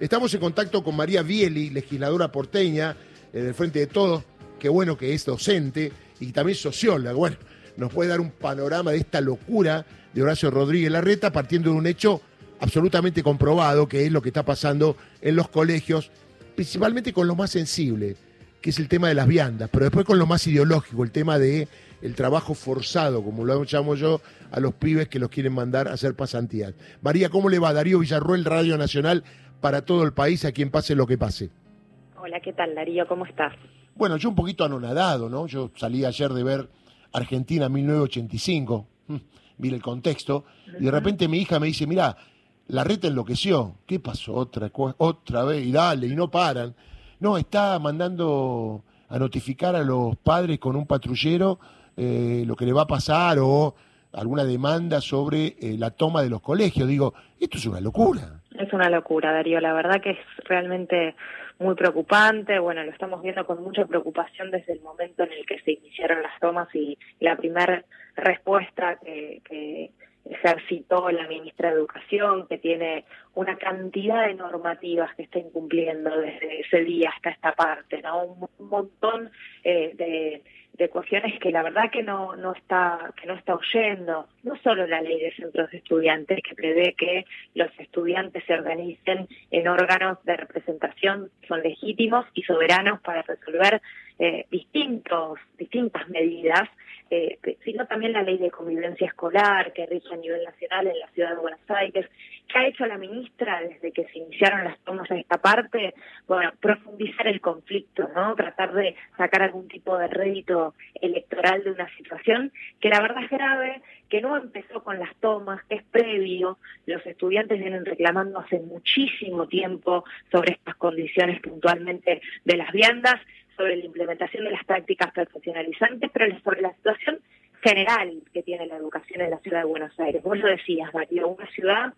Estamos en contacto con María Bieli, legisladora porteña, en el Frente de Todos. Qué bueno que es docente y también socióloga. Bueno, nos puede dar un panorama de esta locura de Horacio Rodríguez Larreta partiendo de un hecho absolutamente comprobado, que es lo que está pasando en los colegios, principalmente con lo más sensible, que es el tema de las viandas, pero después con lo más ideológico, el tema de trabajo forzado, como lo llamo yo, a los pibes que los quieren mandar a hacer pasantías. María, ¿cómo le va? Darío Villarruel, Radio Nacional, para todo el país, a quien pase lo que pase. Hola, ¿qué tal, Darío? ¿Cómo estás? Bueno, yo un poquito anonadado, ¿no? Yo salí ayer de ver Argentina 1985, vi el contexto, y de repente mi hija me dice, mira, la reta enloqueció. ¿Qué pasó? Otra, otra vez, y dale, y no paran. No, está mandando a notificar a los padres con un patrullero eh, lo que le va a pasar o alguna demanda sobre eh, la toma de los colegios. Digo, esto es una locura. Es una locura, Darío. La verdad que es realmente muy preocupante. Bueno, lo estamos viendo con mucha preocupación desde el momento en el que se iniciaron las tomas y la primera respuesta que, que ejercitó la ministra de Educación, que tiene una cantidad de normativas que está incumpliendo desde ese día hasta esta parte, ¿no? Un, montón eh, de, de cuestiones que la verdad que no, no está que no está oyendo. No solo la ley de centros de estudiantes que prevé que los estudiantes se organicen en órganos de representación son legítimos y soberanos para resolver eh, distintos distintas medidas eh, sino también la ley de convivencia escolar que rige a nivel nacional en la ciudad de Buenos Aires ¿Qué ha hecho la ministra desde que se iniciaron las tomas a esta parte? Bueno, profundizar el conflicto, ¿no? Tratar de sacar algún tipo de rédito electoral de una situación que la verdad es grave, que no empezó con las tomas, que es previo. Los estudiantes vienen reclamando hace muchísimo tiempo sobre estas condiciones puntualmente de las viandas, sobre la implementación de las prácticas profesionalizantes, pero sobre la situación general que tiene la educación en la ciudad de Buenos Aires. Vos lo decías, Mario, una ciudad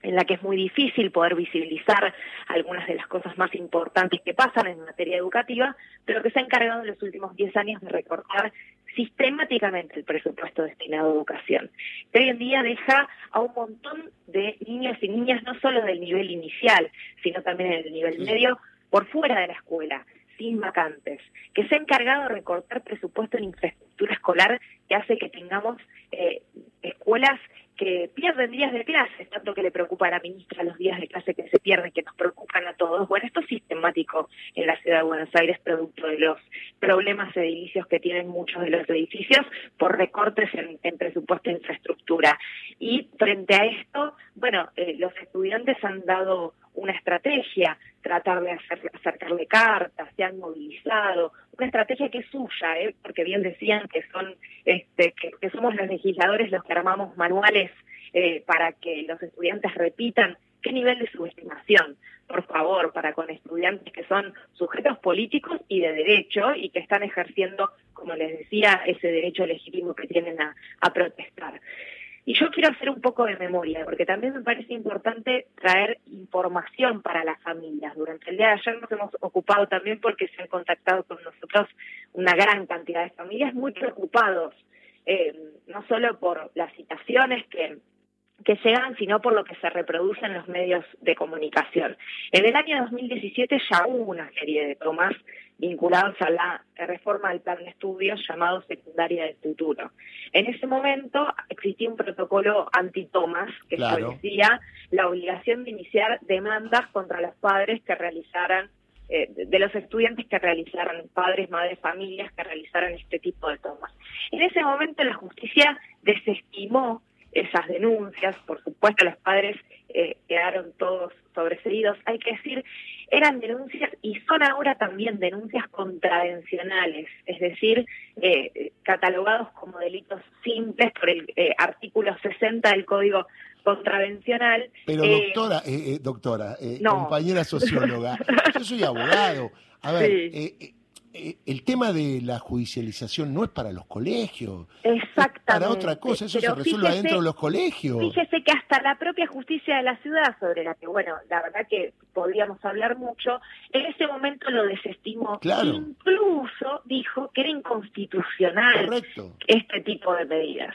en la que es muy difícil poder visibilizar algunas de las cosas más importantes que pasan en materia educativa, pero que se ha encargado en los últimos 10 años de recortar sistemáticamente el presupuesto destinado a educación. Que hoy en día deja a un montón de niños y niñas, no solo del nivel inicial, sino también en el nivel medio, por fuera de la escuela, sin vacantes, que se ha encargado de recortar presupuesto en infraestructura escolar que hace que tengamos eh, escuelas que pierden días de clase, tanto que le preocupa a la ministra los días de clase que se pierden, que nos preocupan a todos. Bueno, esto es sistemático en la ciudad de Buenos Aires, producto de los problemas edilicios que tienen muchos de los edificios por recortes en, presupuesto de infraestructura. Y frente a esto, bueno, eh, los estudiantes han dado una estrategia, tratar de hacer, acercarle cartas, se han movilizado, una estrategia que es suya, ¿eh? porque bien decían que son, este, que, somos los legisladores los que armamos manuales eh, para que los estudiantes repitan qué nivel de subestimación, por favor, para con estudiantes que son sujetos políticos y de derecho y que están ejerciendo, como les decía, ese derecho legítimo que tienen a protestar. Y yo quiero hacer un poco de memoria, porque también me parece importante traer información para las familias. Durante el día de ayer nos hemos ocupado también porque se han contactado con nosotros una gran cantidad de familias muy preocupados, eh, no solo por las citaciones que que llegan, sino por lo que se reproduce en los medios de comunicación. En el año 2017 ya hubo una serie de tomas vinculados a la reforma del plan de estudios llamado Secundaria del Futuro. En ese momento existía un protocolo antitomas que establecía la obligación de iniciar demandas contra los padres que realizaran eh, de los estudiantes que realizaran, padres, madres, familias que realizaran este tipo de tomas. En ese momento la justicia desestimó esas denuncias, por supuesto los padres eh, quedaron todos sobreseídos, hay que decir, eran denuncias y son ahora también denuncias contravencionales, es decir, eh, catalogados como delitos simples por el eh, artículo 60 del Código Contravencional. Pero doctora, doctora, compañera socióloga, yo soy abogado. A ver, eh, el tema de la judicialización no es para los colegios. Exactamente. para otra cosa, eso se resuelve dentro de los colegios. Fíjese que hasta la propia justicia de la ciudad, sobre la que, bueno, la verdad que podríamos hablar mucho, en ese momento lo desestimó. Claro. Incluso dijo que era inconstitucional este tipo de medidas.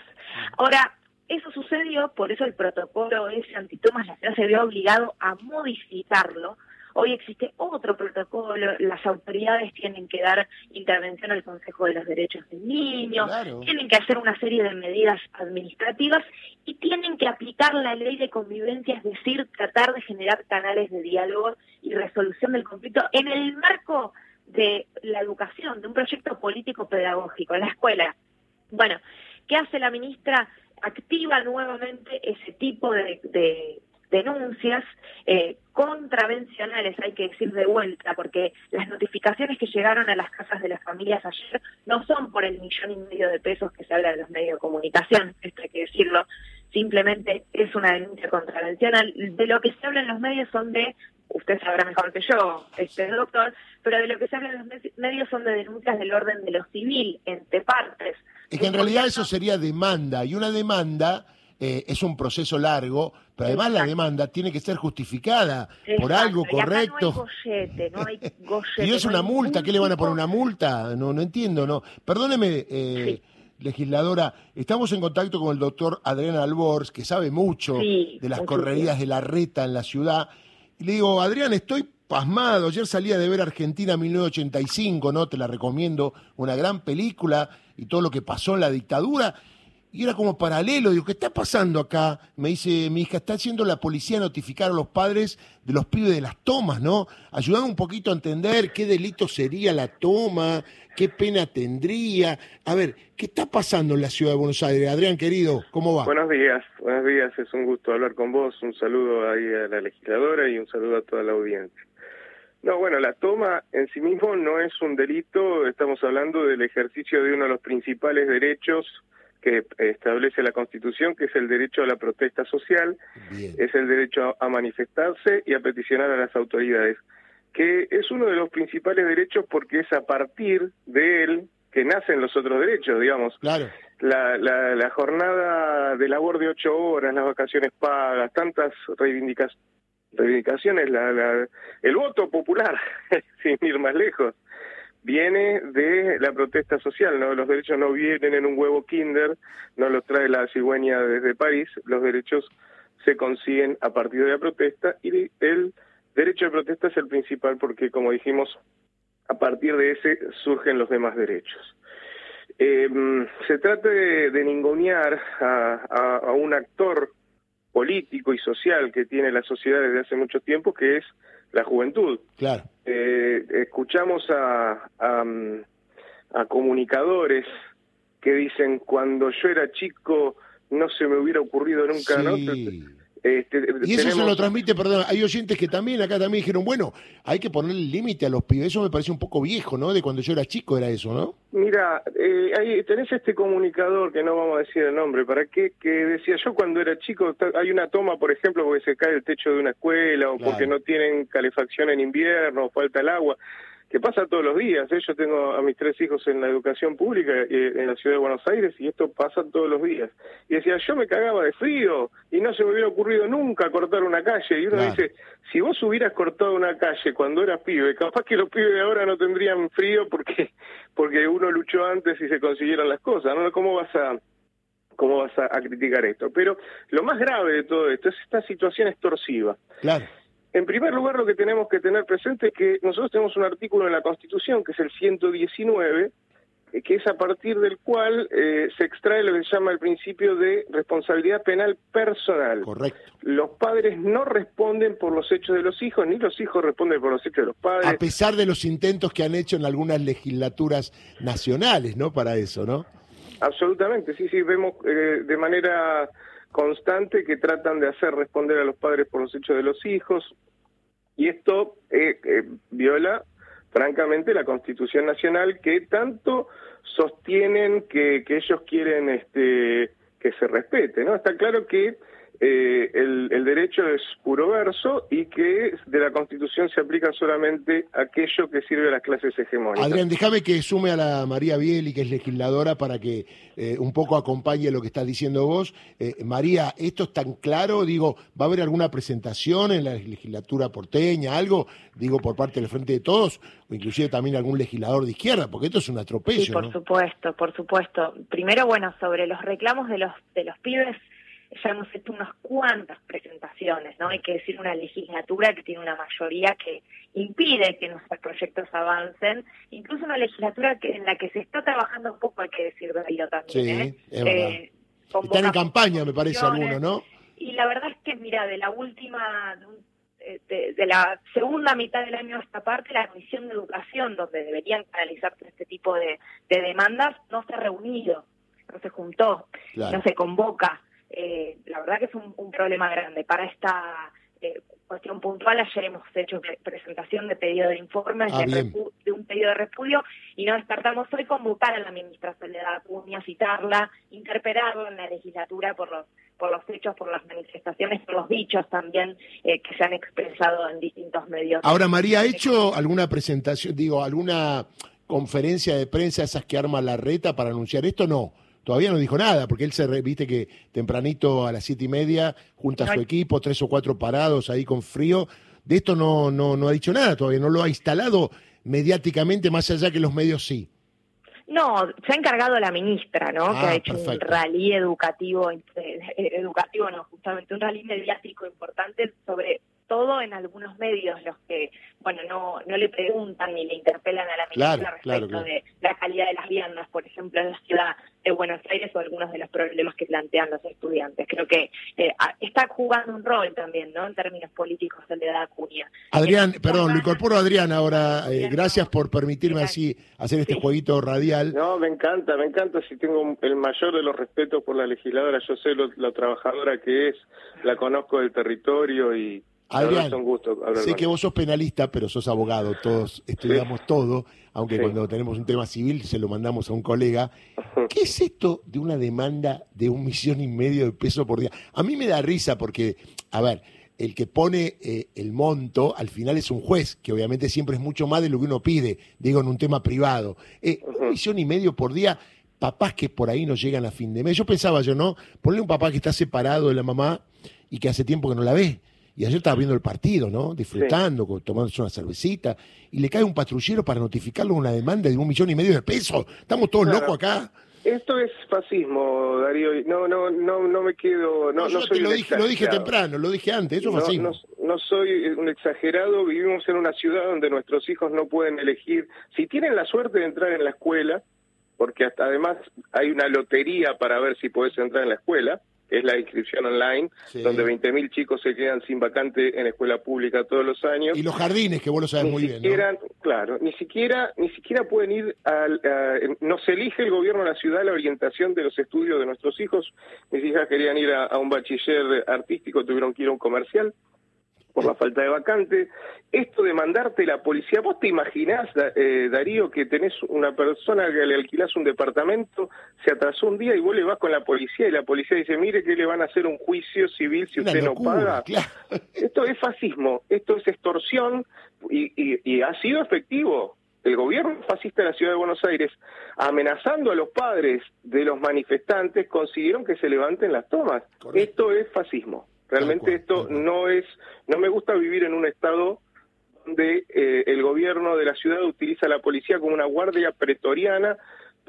Ahora, eso sucedió, por eso el protocolo ese antitomas la ciudad se vio obligado a modificarlo Hoy existe otro protocolo, las autoridades tienen que dar intervención al Consejo de los Derechos del Niño, tienen que hacer una serie de medidas administrativas y tienen que aplicar la ley de convivencia, es decir, tratar de generar canales de diálogo y resolución del conflicto en el marco de la educación, de un proyecto político pedagógico en la escuela. Bueno, ¿qué hace la ministra? Activa nuevamente ese tipo de, de denuncias eh, contravencionales, hay que decir de vuelta, porque las notificaciones que llegaron a las casas de las familias ayer no son por el millón y medio de pesos que se habla en los medios de comunicación, esto hay que decirlo, simplemente es una denuncia contravencional. De lo que se habla en los medios son de, usted sabrá mejor que yo, este doctor, pero de lo que se habla en los medios son de denuncias del orden de lo civil, entre partes. Es que en realidad eso sería demanda, y una demanda eh, es un proceso largo, pero además la demanda tiene que ser justificada por algo correcto. y es una multa, ¿qué le van a poner una multa? No, no entiendo, no. Perdóneme, eh, legisladora, estamos en contacto con el doctor Adrián Albors, que sabe mucho de las correrías de la reta en la ciudad. Y le digo, Adrián, estoy pasmado. Ayer salía de ver Argentina 1985, ¿no? Te la recomiendo, una gran película y todo lo que pasó en la dictadura y era como paralelo. Digo, ¿qué está pasando acá? Me dice mi hija, está haciendo la policía notificar a los padres de los pibes de las tomas, ¿no? Ayudando un poquito a entender qué delito sería la toma, qué pena tendría. A ver, ¿qué está pasando en la ciudad de Buenos Aires? Adrián, querido, ¿cómo va? Buenos días, buenos días, es un gusto hablar con vos. Un saludo ahí a la legisladora y un saludo a toda la audiencia. No, bueno, la toma en sí mismo no es un delito, estamos hablando del ejercicio de uno de los principales derechos que establece la Constitución, que es el derecho a la protesta social, es el derecho a, manifestarse y a peticionar a las autoridades, que es uno de los principales derechos porque es a partir de él que nacen los otros derechos, digamos. Claro. La, la, la jornada de labor de ocho horas, las vacaciones pagas, tantas reivindicaciones, reivindicaciones la, la, el voto popular, sin ir más lejos viene de la protesta social, ¿no? Los derechos no vienen en un huevo kinder, no los trae la cigüeña desde París, los derechos se consiguen a partir de la protesta y el derecho de protesta es el principal porque, como dijimos, a partir de ese surgen los demás derechos. Eh, se trata de, de ningunear a un actor político y social que tiene la sociedad desde hace mucho tiempo, que es la juventud. Claro. Eh, escuchamos a, a, comunicadores que dicen, cuando yo era chico no se me hubiera ocurrido nunca, ¿no? Este, y eso se lo transmite, perdón, hay oyentes que también acá también dijeron, bueno, hay que poner el límite a los pibes, eso me parece un poco viejo, ¿no? De cuando yo era chico era eso, ¿no? Mira, eh, ahí tenés este comunicador, que no vamos a decir el nombre, ¿para qué? Que decía, yo cuando era chico, hay una toma, por ejemplo, porque se cae el techo de una escuela o porque no tienen calefacción en invierno, o falta el agua que pasa todos los días. ¿eh? Yo tengo a mis tres hijos en la educación pública eh, en la ciudad de Buenos Aires y esto pasa todos los días. Y decía, yo me cagaba de frío y no se me hubiera ocurrido nunca cortar una calle. Y uno dice, si vos hubieras cortado una calle cuando eras pibe, capaz que los pibes de ahora no tendrían frío porque, porque uno luchó antes y se consiguieron las cosas. ¿no? ¿Cómo vas a cómo vas a, a criticar esto? Pero lo más grave de todo esto es esta situación extorsiva. Claro en primer lugar, lo que tenemos que tener presente es que nosotros tenemos un artículo en la Constitución, que es el 119, eh, que es a partir del cual eh, se extrae lo que se llama el principio de responsabilidad penal personal. Correcto. Los padres no responden por los hechos de los hijos, ni los hijos responden por los hechos de los padres. A pesar de los intentos que han hecho en algunas legislaturas nacionales, ¿no? Para eso, ¿no? Absolutamente, sí, sí, vemos eh, de manera constante que tratan de hacer responder a los padres por los hechos de los hijos y esto eh, eh, viola francamente la Constitución Nacional que tanto sostienen que, que ellos quieren este que se respete, ¿no? Está claro que eh, el, el, derecho es puro verso y que de la Constitución se aplica solamente aquello que sirve a las clases hegemónicas. Adrián, déjame que sume a la María Bieli, que es legisladora, para que eh, un poco acompañe lo que estás diciendo vos. Eh, María, ¿esto es tan claro? Digo, ¿va a haber alguna presentación en la legislatura porteña, algo, digo, por parte del Frente de Todos, o inclusive también algún legislador de izquierda? Porque esto es un atropello, Sí, por supuesto, por supuesto. Primero, bueno, sobre los reclamos de los, de los pibes ya hemos hecho unas cuantas presentaciones, ¿no? Hay que decir una legislatura que tiene una mayoría que impide que nuestros proyectos avancen, incluso una legislatura que en la que se está trabajando un poco, hay que decir de también, sí, ¿eh? eh Están en campaña, me parece, algunos, ¿no? Y la verdad es que, mira, de la última, de, de, la segunda mitad del año a esta parte, la Comisión de Educación, donde deberían canalizarse este tipo de, demandas, no se ha reunido, no se juntó, no se convoca. Eh, la verdad que es un, problema grande. Para esta eh, cuestión puntual, ayer hemos hecho presentación de pedido de informes, ah, de, un pedido de repudio, y no descartamos hoy convocar a la ministra Soledad Acuña, citarla, interpelarla en la legislatura por los por los hechos, por las manifestaciones, por los dichos también eh, que se han expresado en distintos medios. Ahora, María, ¿ha hecho alguna presentación, digo, alguna conferencia de prensa, esas que arma la reta para anunciar esto? No. Todavía no dijo nada, porque él se viste que tempranito a las siete y media junta a su equipo, tres o cuatro parados ahí con frío. De esto no, no, no ha dicho nada todavía, no lo ha instalado mediáticamente, más allá que los medios sí. No, se ha encargado la ministra, ¿no? que ha ah, hecho un rally educativo, eh, educativo no, justamente un rally mediático importante sobre todo en algunos medios los que, bueno, no, no le preguntan ni le interpelan a la ministra respecto de la calidad de las viandas, por ejemplo, en la ciudad de Buenos Aires o algunos de los problemas que plantean los estudiantes. Creo que eh, está jugando un rol también, ¿no? En términos políticos, el de la Acuña. Adrián, perdón, lo incorporo a Adrián ahora. Eh, gracias por permitirme así hacer este jueguito radial. No, me encanta, me encanta. Si tengo el mayor de los respetos por la legisladora, yo sé lo, la trabajadora que es, la conozco del territorio y Adrián, sé que vos sos penalista, pero sos abogado, todos estudiamos todo, aunque cuando tenemos un tema civil se lo mandamos a un colega. ¿Qué es esto de una demanda de un millón y medio de pesos por día? A mí me da risa porque, a ver, el que pone eh, el monto al final es un juez, que obviamente siempre es mucho más de lo que uno pide, digo, en un tema privado. Eh, un millón y medio por día, papás que por ahí no llegan a fin de mes. Yo pensaba yo, ¿no? Ponle un papá que está separado de la mamá y que hace tiempo que no la ve y ayer estaba viendo el partido, ¿no? Disfrutando, tomándose una cervecita, y le cae un patrullero para notificarlo una demanda de un millón y medio de pesos. Estamos todos locos acá. Esto es fascismo, Darío. No, no, no, no me quedo. No, no, soy lo, dije, lo dije temprano, lo dije antes. Eso es fascismo. No, soy un exagerado. Vivimos en una ciudad donde nuestros hijos no pueden elegir. Si tienen la suerte de entrar en la escuela, porque hasta además hay una lotería para ver si puedes entrar en la escuela es la inscripción online, donde 20.000 chicos se quedan sin vacante en escuela pública todos los años. Y los jardines, que vos lo sabes muy bien. ¿no? Claro, ni siquiera, ni siquiera pueden ir al... no se elige el gobierno de la ciudad la orientación de los estudios de nuestros hijos. Mis hijas querían ir a un bachiller artístico, tuvieron que ir a un comercial por la falta de vacante. Esto de mandarte la policía, vos te imaginás, eh, Darío, que tenés una persona que le alquilás un departamento, se atrasó un día y vos le vas con la policía y la policía dice, mire que le van a hacer un juicio civil si usted no paga. Esto es fascismo, esto es extorsión y, ha sido efectivo el gobierno fascista de la ciudad de Buenos Aires, amenazando a los padres de los manifestantes, consiguieron que se levanten las tomas. Esto es fascismo. Realmente esto no es, no me gusta vivir en un estado donde eh, el gobierno de la ciudad utiliza a la policía como una guardia pretoriana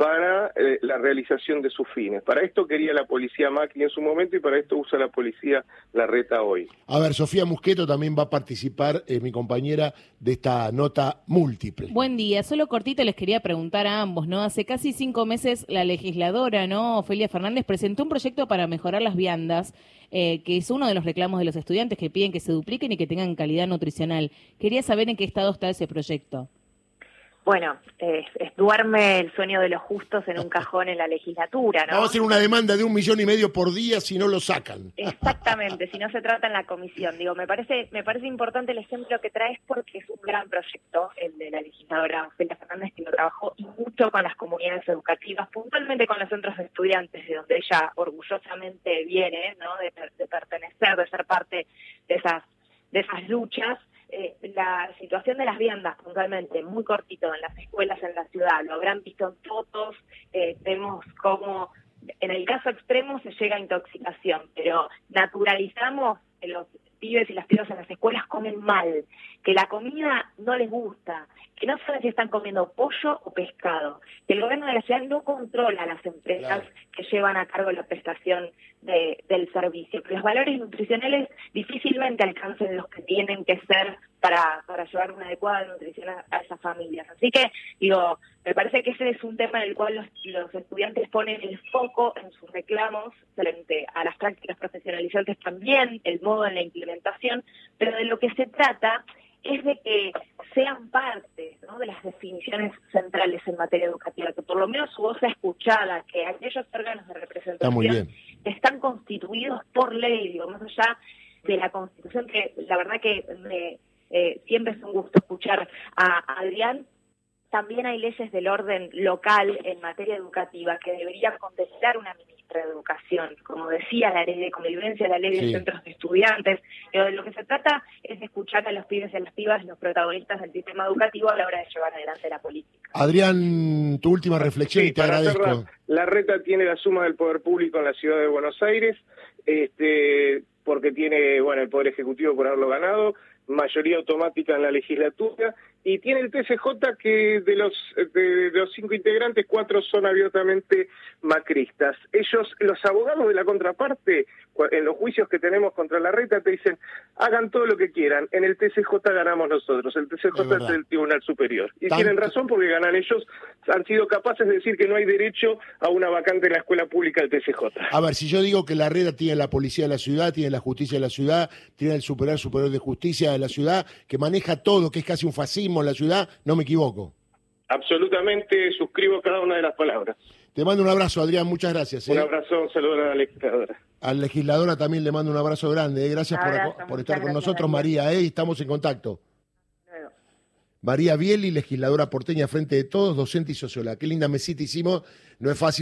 para eh, la realización de sus fines. Para esto quería la policía Macri en su momento y para esto usa la policía la reta hoy. A ver, Sofía Musqueto también va a participar, eh, mi compañera, de esta nota múltiple. Buen día, solo cortito les quería preguntar a ambos, ¿no? Hace casi cinco meses la legisladora, ¿no? Ofelia Fernández presentó un proyecto para mejorar las viandas, eh, que es uno de los reclamos de los estudiantes que piden que se dupliquen y que tengan calidad nutricional. Quería saber en qué estado está ese proyecto bueno, es, duerme el sueño de los justos en un cajón en la legislatura, ¿no? Vamos a hacer una demanda de un millón y medio por día si no lo sacan. Exactamente, si no se trata en la comisión. Digo, me parece, me parece importante el ejemplo que traes porque es un gran proyecto el de la legisladora Ofelia Fernández, que lo trabajó mucho con las comunidades educativas, puntualmente con los centros de estudiantes, de donde ella orgullosamente viene, ¿no? De, de pertenecer, de ser parte de esas, de esas luchas eh, la situación de las viandas puntualmente, muy cortito en las escuelas en la ciudad, lo habrán visto en fotos, eh, vemos cómo en el caso extremo se llega a intoxicación, pero naturalizamos los pibes y las pibas en las escuelas comen mal, que la comida no les gusta, que no saben si están comiendo pollo o pescado, que el gobierno de la ciudad no controla las empresas que llevan a cargo la prestación del servicio. Los valores nutricionales difícilmente alcanzan los que tienen que ser para, para llevar una adecuada nutrición a, esas familias. Así que, digo, me parece que ese es un tema en el cual los, los estudiantes ponen el foco en sus reclamos frente a las prácticas profesionalizantes también, el modo en la implementación, pero de lo que se trata es de que sean parte de las definiciones centrales en materia educativa, que por lo menos su voz sea escuchada, que aquellos órganos de representación están constituidos por ley, digo, más allá de la Constitución, que la verdad que me, eh, siempre es un gusto escuchar a Adrián, también hay leyes del orden local en materia educativa que deberían contestar una ministra de Educación. Como decía, la ley de convivencia, la ley de centros de estudiantes. Pero de lo que se trata es de escuchar a los pibes y a las pibas, los protagonistas del sistema educativo a la hora de llevar adelante la política. Adrián, tu última reflexión y te agradezco. la reta tiene la suma del poder público en la ciudad de Buenos Aires, este, porque tiene bueno el poder ejecutivo por haberlo ganado mayoría automática en la legislatura y tiene el TCJ que de los de, los cinco integrantes cuatro son abiertamente macristas. Ellos, los abogados de la contraparte, en los juicios que tenemos contra la reta te dicen hagan todo lo que quieran. En el TCJ ganamos nosotros. El TCJ es, el Tribunal Superior y tienen razón porque ganan ellos. Han sido capaces de decir que no hay derecho a una vacante en la escuela pública del TCJ. A ver, si yo digo que la reta tiene la policía de la ciudad, tiene la justicia de la ciudad, tiene el Superior Superior de Justicia de la ciudad, que maneja todo, que es casi un fascismo en la ciudad, no me equivoco. Absolutamente suscribo cada una de las palabras. Te mando un abrazo, Adrián, muchas gracias. Un ¿eh? abrazo, un saludo a la legisladora. Al legisladora también le mando un abrazo grande. ¿eh? Gracias por, estar con nosotros, María. ¿eh? Estamos en contacto. María Bieli, legisladora porteña frente de todos, docente y socióloga. Qué linda mesita hicimos. No es fácil.